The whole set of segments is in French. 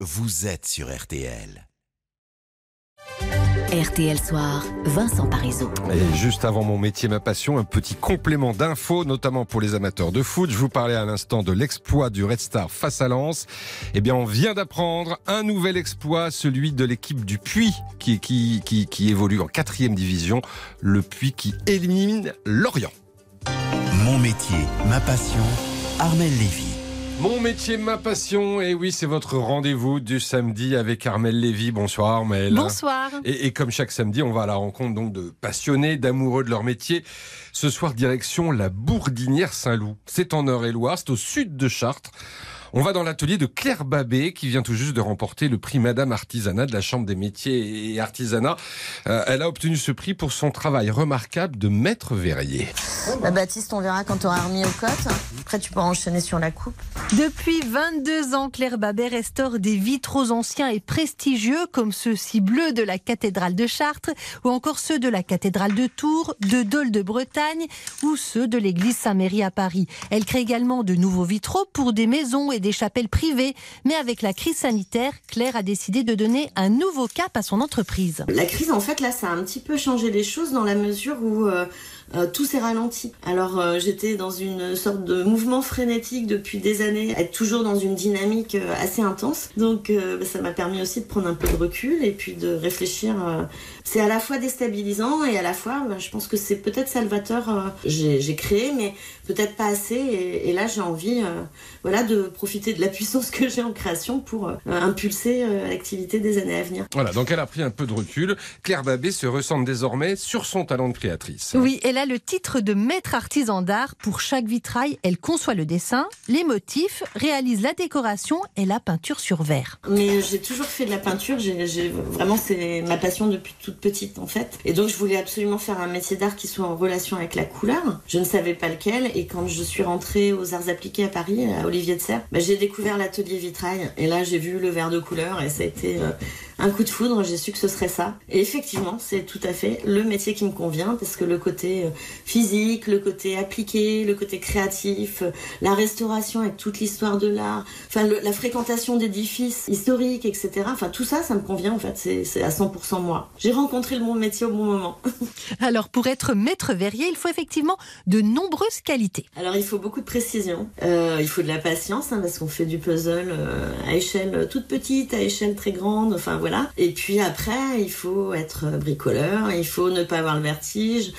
vous êtes sur RTL. RTL Soir, Vincent Parisot. Et juste avant mon métier, ma passion, un petit complément d'infos, notamment pour les amateurs de foot. Je vous parlais à l'instant de l'exploit du Red Star face à Lens. Eh bien, on vient d'apprendre un nouvel exploit, celui de l'équipe du Puy, qui, qui, qui, qui évolue en quatrième division. Le Puy qui élimine Lorient. Mon métier, ma passion, Armel Lévy. Mon métier, ma passion, et oui, c'est votre rendez-vous du samedi avec Armel Lévy. Bonsoir Armel. Bonsoir. Et, et, comme chaque samedi, on va à la rencontre donc de passionnés, d'amoureux de leur métier. Ce soir, direction la Bourdinière Saint-Loup. C'est en Eure-et-Loire, c'est au sud de Chartres. On va dans l'atelier de Claire Babé qui vient tout juste de remporter le prix Madame Artisanat de la Chambre des métiers et artisanat. Euh, elle a obtenu ce prix pour son travail remarquable de maître verrier. Bah, Baptiste, on verra quand tu auras remis aux cotes. Après, tu pourras enchaîner sur la coupe. Depuis 22 ans, Claire Babet restaure des vitraux anciens et prestigieux comme ceux-ci bleus de la cathédrale de Chartres ou encore ceux de la cathédrale de Tours, de Dole de Bretagne ou ceux de l'église Saint-Méry à Paris. Elle crée également de nouveaux vitraux pour des maisons et des chapelles privées. Mais avec la crise sanitaire, Claire a décidé de donner un nouveau cap à son entreprise. La crise, en fait, là, ça a un petit peu changé les choses dans la mesure où euh, euh, tout s'est ralenti. Alors, euh, j'étais dans une sorte de mouvement frénétique depuis des années, être toujours dans une dynamique euh, assez intense. Donc, euh, ça m'a permis aussi de prendre un peu de recul et puis de réfléchir. euh, c'est à la fois déstabilisant et à la fois, bah, je pense que c'est peut-être salvateur. euh, j'ai j'ai créé, mais peut-être pas assez. Et, et là, j'ai envie, euh, voilà, de profiter de la puissance que j'ai en création pour euh, impulser euh, l'activité des années à venir. Voilà, donc elle a pris un peu de recul. Claire Babé se ressent désormais sur son talent de créatrice. Oui, elle a le titre de maître artisan d'art. Pour chaque vitrail, elle conçoit le dessin, les motifs, réalise la décoration et la peinture sur verre. Mais j'ai toujours fait de la peinture. J'ai- vraiment c'est ma passion depuis toute petite en fait. Et donc je voulais absolument faire un métier d'art qui soit en relation avec la couleur. Je ne savais pas lequel. Et quand je suis rentrée aux Arts Appliqués à Paris, à Olivier de Serre, bah, j'ai découvert l'atelier vitrail. Et là j'ai vu le verre de couleur et ça a été euh, un coup de foudre. J'ai su que ce serait ça. Et effectivement, c'est tout à fait le métier qui me convient parce que le côté euh, physique, le côté appliqué, le côté créatif, euh, la restauration avec toute l'histoire de l'art, enfin le- la fréquentation d'édifices historiques, etc. Enfin tout ça, ça me convient en fait. C'est c'est à 100% moi. J'ai rencontré le bon métier au bon moment. Alors pour être maître verrier, il faut effectivement de nombreuses qualités. Alors il faut beaucoup de précision, Euh, il faut de la patience hein, parce qu'on fait du puzzle euh, à échelle toute petite, à échelle très grande, enfin Et puis après il faut être bricoleur, il faut ne pas avoir le vertige.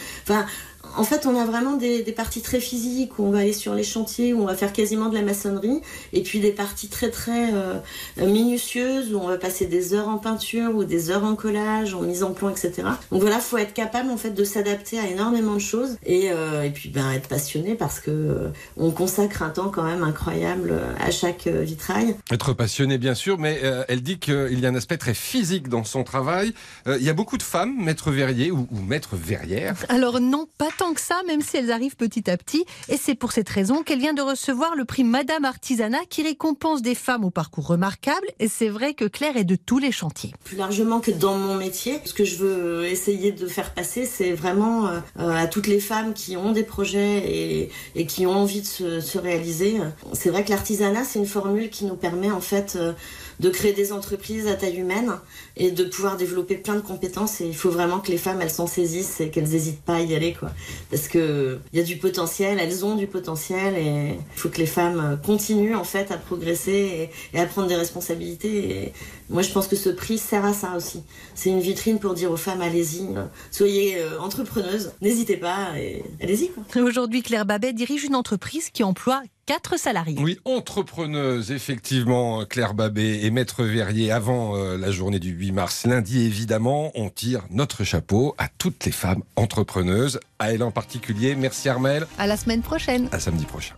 En fait, on a vraiment des, des parties très physiques où on va aller sur les chantiers, où on va faire quasiment de la maçonnerie, et puis des parties très très euh, minutieuses où on va passer des heures en peinture ou des heures en collage, en mise en plan, etc. Donc voilà, faut être capable en fait de s'adapter à énormément de choses et, euh, et puis ben être passionné parce que euh, on consacre un temps quand même incroyable à chaque euh, vitrail. Être passionnée, bien sûr, mais euh, elle dit qu'il y a un aspect très physique dans son travail. Euh, il y a beaucoup de femmes, maître verrier ou, ou maître verrière. Alors non, pas tant que ça, même si elles arrivent petit à petit. Et c'est pour cette raison qu'elle vient de recevoir le prix Madame Artisanat qui récompense des femmes au parcours remarquable. Et c'est vrai que Claire est de tous les chantiers. Plus largement que dans mon métier, ce que je veux essayer de faire passer, c'est vraiment euh, à toutes les femmes qui ont des projets et, qui ont envie de se, se réaliser. C'est vrai que l'artisanat, c'est une formule qui nous permet en fait euh, de créer des entreprises à taille humaine et de pouvoir développer plein de compétences. Et il faut vraiment que les femmes, elles s'en saisissent et qu'elles n'hésitent pas à y aller, quoi. Parce que il y a du potentiel, elles ont du potentiel et il faut que les femmes continuent en fait à progresser et, à prendre des responsabilités. Moi, je pense que ce prix sert à ça aussi. C'est une vitrine pour dire aux femmes, allez-y, euh, soyez euh, entrepreneuses, n'hésitez pas et allez-y. Aujourd'hui, Claire Babet dirige une entreprise qui emploie quatre salariés. Oui, entrepreneuse, effectivement, Claire Babé et maître verrier avant euh, la journée du 8 mars. Lundi, évidemment, on tire notre chapeau à toutes les femmes entrepreneuses, à elle en particulier. Merci Armel, À la semaine prochaine. à samedi prochain.